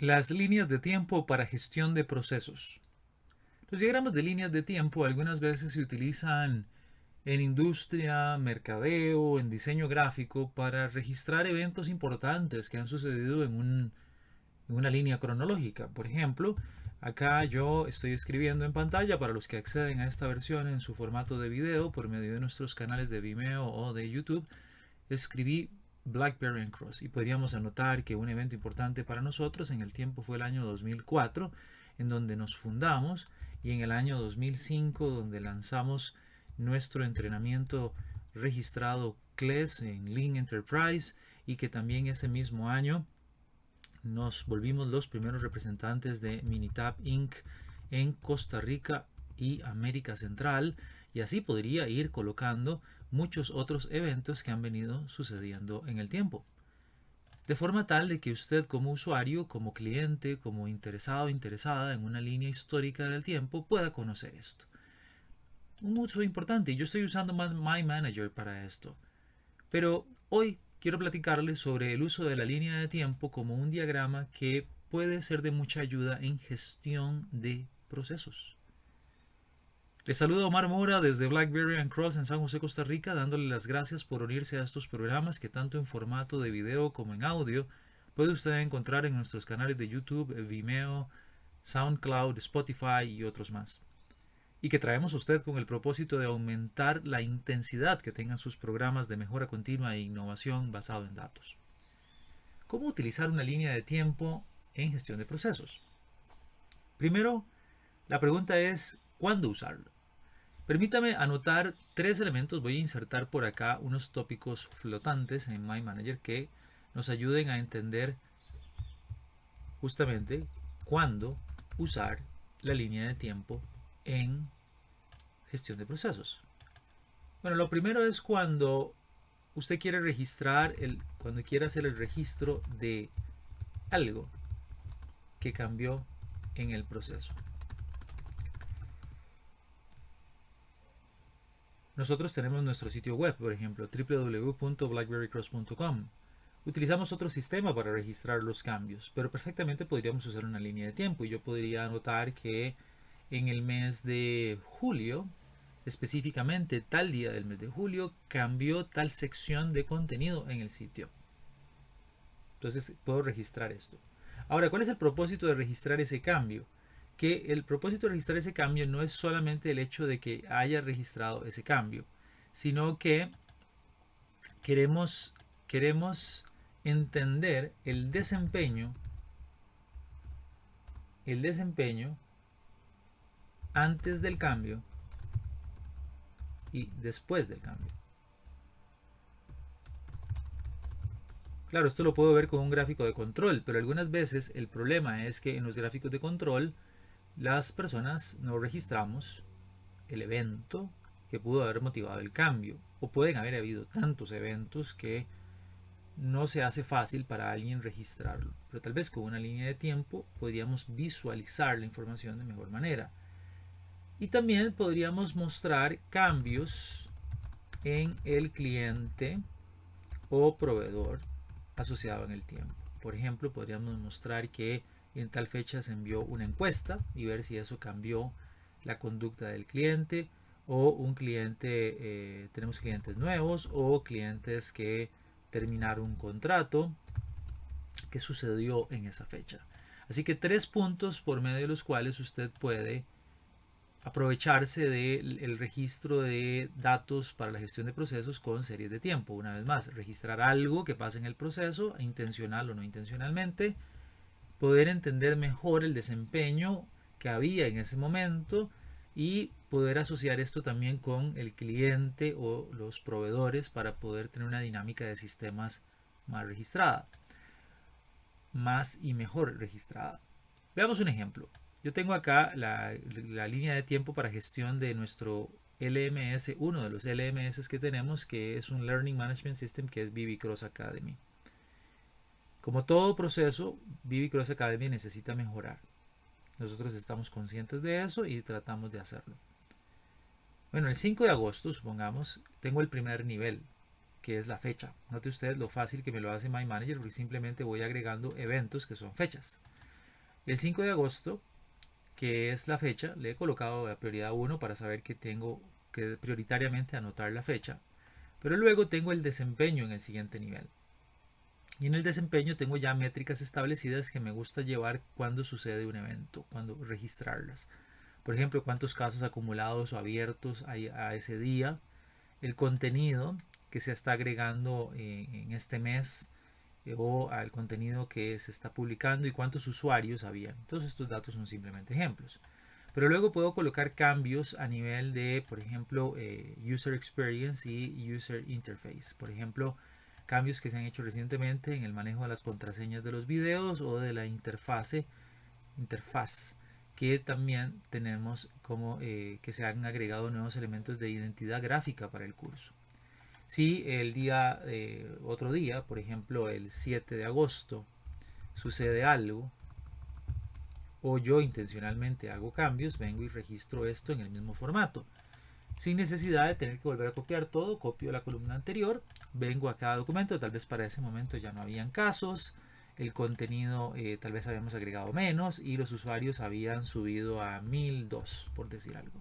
Las líneas de tiempo para gestión de procesos. Los diagramas de líneas de tiempo algunas veces se utilizan en industria, mercadeo, en diseño gráfico para registrar eventos importantes que han sucedido en, en una línea cronológica. Por ejemplo, acá yo estoy escribiendo en pantalla para los que acceden a esta versión en su formato de video por medio de nuestros canales de Vimeo o de YouTube. Escribí BlackBerry and Cross. Y podríamos anotar que un evento importante para nosotros en el tiempo fue el año 2004, en donde nos fundamos, y en el año 2005, donde lanzamos nuestro entrenamiento registrado CLES en Lean Enterprise, y que también ese mismo año nos volvimos los primeros representantes de Minitab Inc. en Costa Rica y América Central, y así podría ir colocando muchos otros eventos que han venido sucediendo en el tiempo. De forma tal de que usted como usuario, como cliente, como interesado o interesada en una línea histórica del tiempo pueda conocer esto. Un uso importante, yo estoy usando más My Manager para esto. Pero hoy quiero platicarles sobre el uso de la línea de tiempo como un diagrama que puede ser de mucha ayuda en gestión de procesos. Les saluda Omar Mora desde Blackberry and Cross en San José, Costa Rica, dándole las gracias por unirse a estos programas que tanto en formato de video como en audio puede usted encontrar en nuestros canales de YouTube, Vimeo, SoundCloud, Spotify y otros más. Y que traemos a usted con el propósito de aumentar la intensidad que tengan sus programas de mejora continua e innovación basado en datos. ¿Cómo utilizar una línea de tiempo en gestión de procesos? Primero, la pregunta es ¿cuándo usarlo? Permítame anotar tres elementos. Voy a insertar por acá unos tópicos flotantes en My Manager que nos ayuden a entender justamente cuándo usar la línea de tiempo en gestión de procesos. Bueno, lo primero es cuando usted quiere registrar, el, cuando quiere hacer el registro de algo que cambió en el proceso. Nosotros tenemos nuestro sitio web, por ejemplo, www.blackberrycross.com. Utilizamos otro sistema para registrar los cambios, pero perfectamente podríamos usar una línea de tiempo y yo podría anotar que en el mes de julio, específicamente tal día del mes de julio, cambió tal sección de contenido en el sitio. Entonces puedo registrar esto. Ahora, ¿cuál es el propósito de registrar ese cambio? Que el propósito de registrar ese cambio no es solamente el hecho de que haya registrado ese cambio, sino que queremos, queremos entender el desempeño, el desempeño antes del cambio y después del cambio. Claro, esto lo puedo ver con un gráfico de control, pero algunas veces el problema es que en los gráficos de control las personas no registramos el evento que pudo haber motivado el cambio. O pueden haber habido tantos eventos que no se hace fácil para alguien registrarlo. Pero tal vez con una línea de tiempo podríamos visualizar la información de mejor manera. Y también podríamos mostrar cambios en el cliente o proveedor asociado en el tiempo. Por ejemplo, podríamos mostrar que en tal fecha se envió una encuesta y ver si eso cambió la conducta del cliente o un cliente, eh, tenemos clientes nuevos o clientes que terminaron un contrato que sucedió en esa fecha. Así que tres puntos por medio de los cuales usted puede aprovecharse del registro de datos para la gestión de procesos con series de tiempo. Una vez más, registrar algo que pasa en el proceso, intencional o no intencionalmente, poder entender mejor el desempeño que había en ese momento y poder asociar esto también con el cliente o los proveedores para poder tener una dinámica de sistemas más registrada, más y mejor registrada. Veamos un ejemplo. Yo tengo acá la, línea de tiempo para gestión de nuestro LMS, uno de los LMS que tenemos, que es un Learning Management System, que es BB Cross Academy. Como todo proceso, Vivi Cross Academy necesita mejorar. Nosotros estamos conscientes de eso y tratamos de hacerlo. Bueno, el 5 de agosto, supongamos, tengo el primer nivel, que es la fecha. Note usted lo fácil que me lo hace My Manager, porque simplemente voy agregando eventos que son fechas. El 5 de agosto, que es la fecha, le he colocado la prioridad 1 para saber que tengo que prioritariamente anotar la fecha. Pero luego tengo el desempeño en el siguiente nivel. Y en el desempeño tengo ya métricas establecidas que me gusta llevar cuando sucede un evento, cuando registrarlas. Por ejemplo, cuántos casos acumulados o abiertos hay a ese día, el contenido que se está agregando en este mes eh, o al contenido que se está publicando y cuántos usuarios había. Todos estos datos son simplemente ejemplos. Pero luego puedo colocar cambios a nivel de, por ejemplo, eh, User Experience y User Interface. Por ejemplo, cambios que se han hecho recientemente en el manejo de las contraseñas de los videos o de la interfase, interfaz, que también tenemos como eh, que se han agregado nuevos elementos de identidad gráfica para el curso. Si el día, eh, otro día, por ejemplo el 7 de agosto, sucede algo, o yo intencionalmente hago cambios, vengo y registro esto en el mismo formato. Sin necesidad de tener que volver a copiar todo, copio la columna anterior, vengo a cada documento, tal vez para ese momento ya no habían casos, el contenido eh, tal vez habíamos agregado menos y los usuarios habían subido a 1002, por decir algo.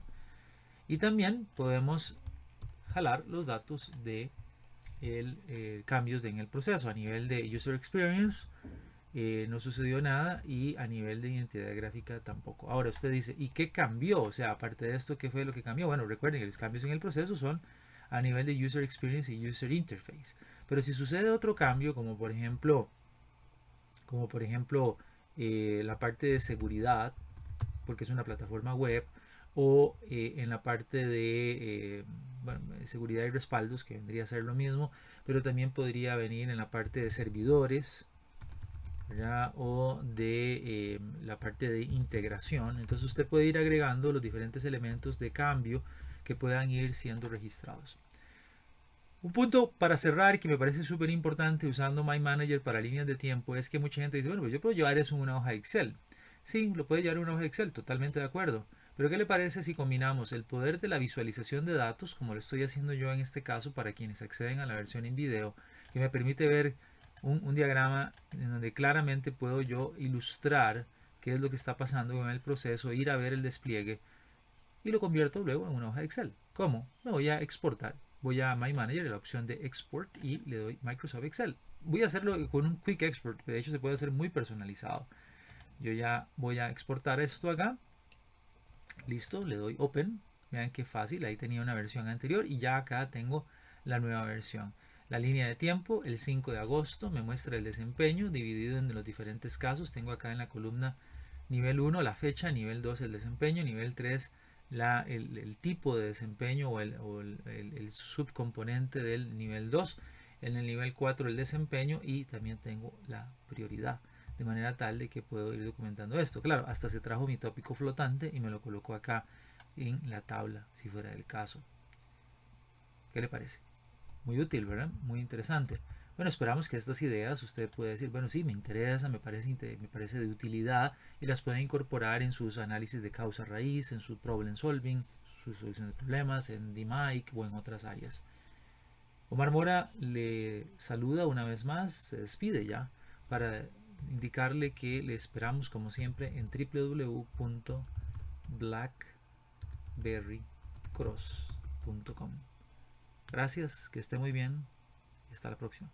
Y también podemos jalar los datos de el, eh, cambios en el proceso a nivel de user experience eh, no sucedió nada y a nivel de identidad gráfica tampoco. Ahora usted dice, ¿y qué cambió? O sea, aparte de esto, ¿qué fue lo que cambió? Bueno, recuerden que los cambios en el proceso son a nivel de user experience y user interface. Pero si sucede otro cambio, como por ejemplo, como por ejemplo eh, la parte de seguridad, porque es una plataforma web, o eh, en la parte de seguridad y respaldos, que vendría a ser lo mismo, pero también podría venir en la parte de servidores, o de eh, la parte de integración. Entonces usted puede ir agregando los diferentes elementos de cambio que puedan ir siendo registrados. Un punto para cerrar que me parece súper importante usando My Manager para líneas de tiempo es que mucha gente dice, bueno, pues yo puedo llevar eso en una hoja de Excel. Sí, lo puede llevar en una hoja de Excel, totalmente de acuerdo. Pero ¿qué le parece si combinamos el poder de la visualización de datos, como lo estoy haciendo yo en este caso para quienes acceden a la versión en video, que me permite ver un, diagrama en donde claramente puedo yo ilustrar qué es lo que está pasando con el proceso, ir a ver el despliegue y lo convierto luego en una hoja de Excel. ¿Cómo? Me voy a exportar. Voy a My Manager, la opción de Export y le doy Microsoft Excel. Voy a hacerlo con un Quick Export, de hecho se puede hacer muy personalizado. Yo ya voy a exportar esto acá. Listo, le doy Open. Vean qué fácil, ahí tenía una versión anterior y ya acá tengo la nueva versión. La línea de tiempo, el 5 de agosto, me muestra el desempeño dividido en los diferentes casos. Tengo acá en la columna nivel 1 la fecha, nivel 2 el desempeño, nivel 3 la, el, tipo de desempeño o, el, subcomponente del nivel 2, en el nivel 4 el desempeño y también tengo la prioridad de manera tal de que puedo ir documentando esto. Claro, hasta se trajo mi tópico flotante y me lo coloco acá en la tabla si fuera el caso. ¿Qué le parece? muy útil, ¿verdad? Muy interesante. Bueno, esperamos que estas ideas usted pueda decir, bueno, sí, me interesa, me parece, me parece de utilidad y las puede incorporar en sus análisis de causa raíz, en su problem solving, su solución de problemas, en DMIC o en otras áreas. Omar Mora le saluda una vez más, se despide ya para indicarle que le esperamos como siempre en www.blackberrycross.com. Gracias, que esté muy bien y hasta la próxima.